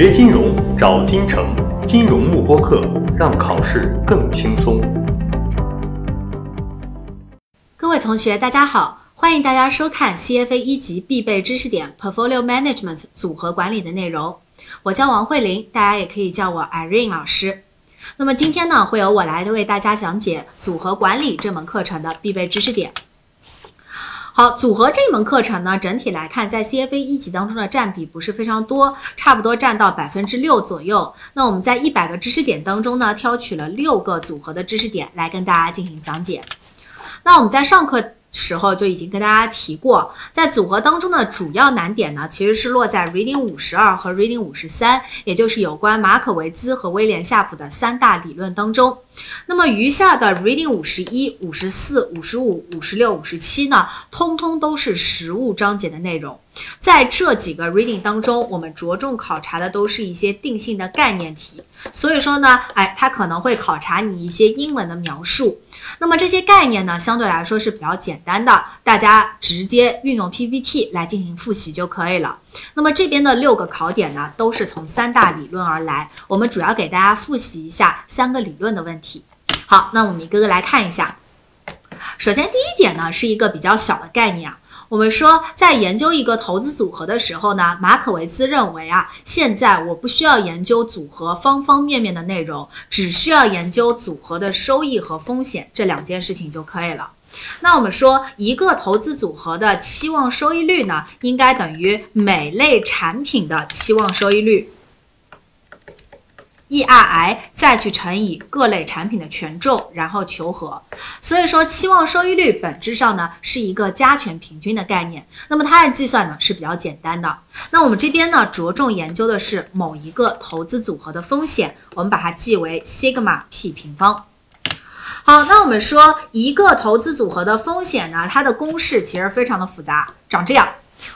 学金融找金城，金融慕播课，让考试更轻松。各位同学，大家好，欢迎大家收看 CFA 一级必备知识点 Portfolio Management 组合管理的内容。我叫王慧玲，大家也可以叫我 Irene 老师。那么今天呢，会由我来为大家讲解组合管理这门课程的必备知识点。好，组合这门课程呢，整体来看，在 CFA 一级当中的占比不是非常多，差不多占到百分之六左右。那我们在一百个知识点当中呢，挑取了六个组合的知识点来跟大家进行讲解。那我们在上课。时候就已经跟大家提过，在组合当中的主要难点呢，其实是落在 Reading 五十二和 Reading 五十三，也就是有关马可维兹和威廉夏普的三大理论当中。那么余下的 Reading 五十一、五十四、五十五、五十六、五十七呢，通通都是实物章节的内容。在这几个 Reading 当中，我们着重考察的都是一些定性的概念题。所以说呢，哎，它可能会考察你一些英文的描述。那么这些概念呢，相对来说是比较简单的，大家直接运用 PPT 来进行复习就可以了。那么这边的六个考点呢，都是从三大理论而来，我们主要给大家复习一下三个理论的问题。好，那我们一个个来看一下。首先第一点呢，是一个比较小的概念啊。我们说，在研究一个投资组合的时候呢，马可维兹认为啊，现在我不需要研究组合方方面面的内容，只需要研究组合的收益和风险这两件事情就可以了。那我们说，一个投资组合的期望收益率呢，应该等于每类产品的期望收益率。ERI 再去乘以各类产品的权重，然后求和。所以说，期望收益率本质上呢是一个加权平均的概念。那么它的计算呢是比较简单的。那我们这边呢着重研究的是某一个投资组合的风险，我们把它记为 sigma p 平方。好，那我们说一个投资组合的风险呢，它的公式其实非常的复杂，长这样。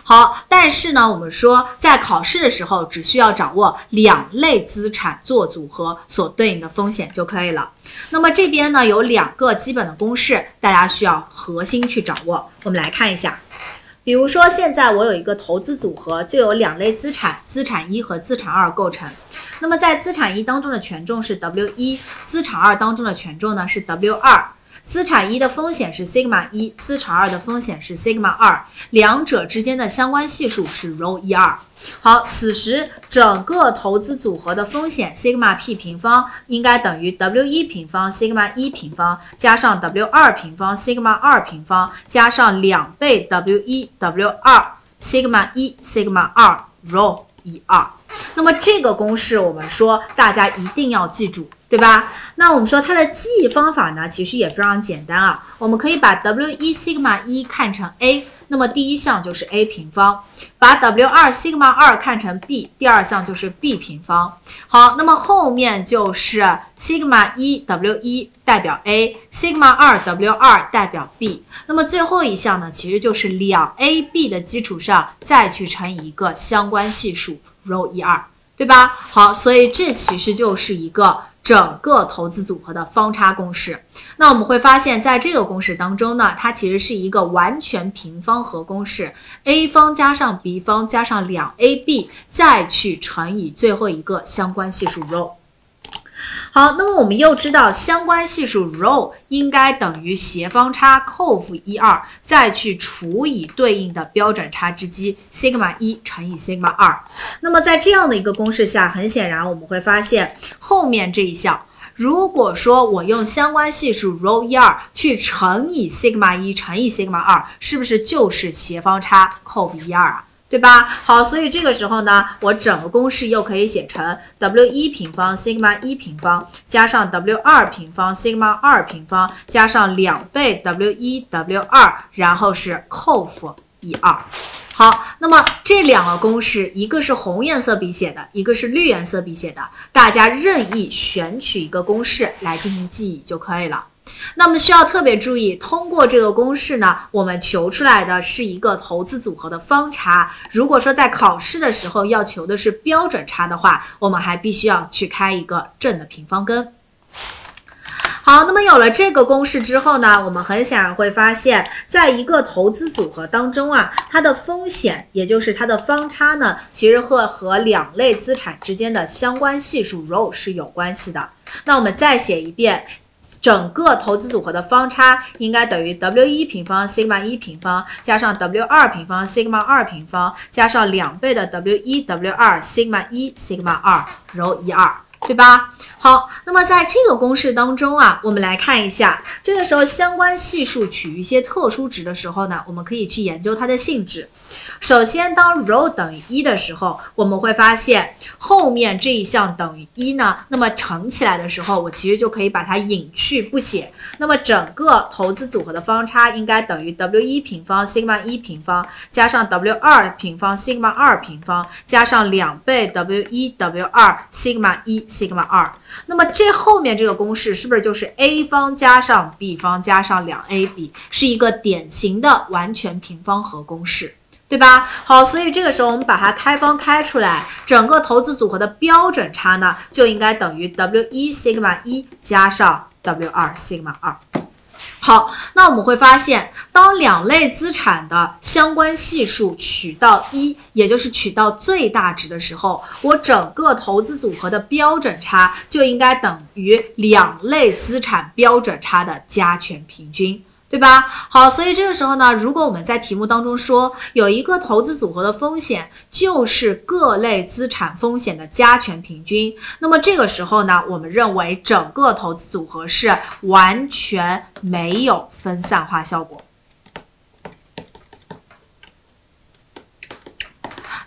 好，但是呢，我们说在考试的时候，只需要掌握两类资产做组合所对应的风险就可以了。那么这边呢有两个基本的公式，大家需要核心去掌握。我们来看一下，比如说现在我有一个投资组合，就有两类资产，资产一和资产二构成。那么在资产一当中的权重是 W 一，资产二当中的权重呢是 W 二。资产一的风险是 sigma 一，资产二的风险是 sigma 二，两者之间的相关系数是 rho 一二。好，此时整个投资组合的风险 sigma p 平方应该等于 W 一平方 sigma 一平方加上 W 二平方 sigma 二平方加上两倍 W 一 W 二 sigma 一 sigma 二 rho 一二。那么这个公式我们说大家一定要记住。对吧？那我们说它的记忆方法呢，其实也非常简单啊。我们可以把 W 一 sigma 一看成 a，那么第一项就是 a 平方；把 W 二 sigma 二看成 b，第二项就是 b 平方。好，那么后面就是 sigma 一 W 一代表 a，sigma 二 W 二代表 b。那么最后一项呢，其实就是两 a b 的基础上再去乘以一个相关系数 rho 一二，对吧？好，所以这其实就是一个。整个投资组合的方差公式，那我们会发现，在这个公式当中呢，它其实是一个完全平方和公式，a 方加上 b 方加上两 ab，再去乘以最后一个相关系数 rho。好，那么我们又知道相关系数 rho 应该等于斜方差扣负一二，再去除以对应的标准差之积 sigma 一乘以 sigma 二。那么在这样的一个公式下，很显然我们会发现后面这一项，如果说我用相关系数 rho 一二去乘以 sigma 一乘以 sigma 二，是不是就是斜方差扣负一二啊？对吧？好，所以这个时候呢，我整个公式又可以写成 W 一平方 sigma 一平方加上 W 二平方 sigma 二平方加上两倍 W 一 W 二，然后是扣负一二。好，那么这两个公式，一个是红颜色笔写的，一个是绿颜色笔写的，大家任意选取一个公式来进行记忆就可以了。那么需要特别注意，通过这个公式呢，我们求出来的是一个投资组合的方差。如果说在考试的时候要求的是标准差的话，我们还必须要去开一个正的平方根。好，那么有了这个公式之后呢，我们很显然会发现，在一个投资组合当中啊，它的风险，也就是它的方差呢，其实会和两类资产之间的相关系数 rho 是有关系的。那我们再写一遍，整个投资组合的方差应该等于 W 一平方 sigma 一平方加上 W 二平方 sigma 二平方加上两倍的 W 一 W 二 sigma 一 sigma 二 rho 一二。对吧？好，那么在这个公式当中啊，我们来看一下，这个时候相关系数取一些特殊值的时候呢，我们可以去研究它的性质。首先，当 rho 等于一的时候，我们会发现后面这一项等于一呢，那么乘起来的时候，我其实就可以把它隐去不写。那么整个投资组合的方差应该等于 W 一平方 sigma 一平方加上 W 二平方 sigma 二平方加上两倍 W 一 W 二 sigma 一 sigma 二。那么这后面这个公式是不是就是 a 方加上 b 方加上两 ab，是一个典型的完全平方和公式？对吧？好，所以这个时候我们把它开方开出来，整个投资组合的标准差呢，就应该等于 W 一 sigma 一加上 W 二 sigma 二。好，那我们会发现，当两类资产的相关系数取到一，也就是取到最大值的时候，我整个投资组合的标准差就应该等于两类资产标准差的加权平均。对吧？好，所以这个时候呢，如果我们在题目当中说有一个投资组合的风险就是各类资产风险的加权平均，那么这个时候呢，我们认为整个投资组合是完全没有分散化效果。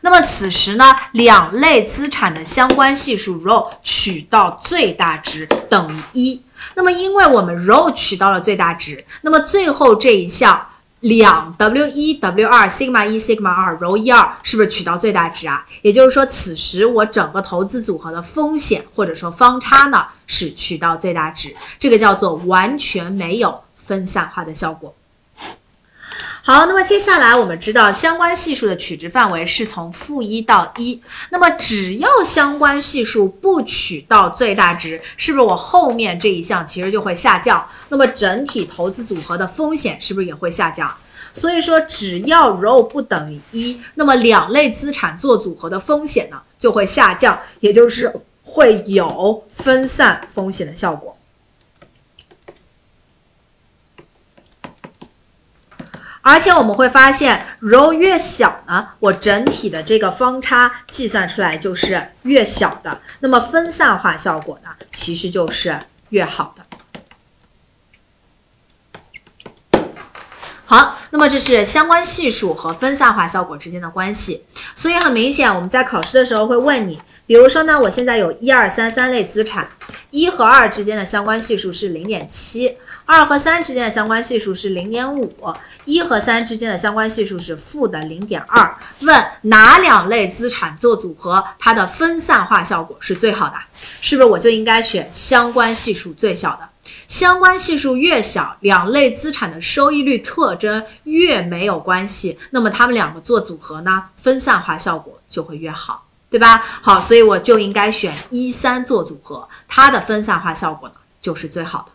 那么此时呢，两类资产的相关系数 rho 取到最大值等于一。那么，因为我们 rho 取到了最大值，那么最后这一项两 W 一 W 二 sigma 一 sigma 二 rho 一二是不是取到最大值啊？也就是说，此时我整个投资组合的风险或者说方差呢是取到最大值，这个叫做完全没有分散化的效果。好，那么接下来我们知道相关系数的取值范围是从负一到一。那么只要相关系数不取到最大值，是不是我后面这一项其实就会下降？那么整体投资组合的风险是不是也会下降？所以说，只要 rho 不等于一，那么两类资产做组合的风险呢就会下降，也就是会有分散风险的效果。而且我们会发现，rho 越小呢，我整体的这个方差计算出来就是越小的，那么分散化效果呢，其实就是越好的。好，那么这是相关系数和分散化效果之间的关系。所以很明显，我们在考试的时候会问你，比如说呢，我现在有一二三三类资产，一和二之间的相关系数是零点七。二和三之间的相关系数是零点五，一和三之间的相关系数是负的零点二。问哪两类资产做组合，它的分散化效果是最好的？是不是我就应该选相关系数最小的？相关系数越小，两类资产的收益率特征越没有关系，那么它们两个做组合呢，分散化效果就会越好，对吧？好，所以我就应该选一三做组合，它的分散化效果呢就是最好的。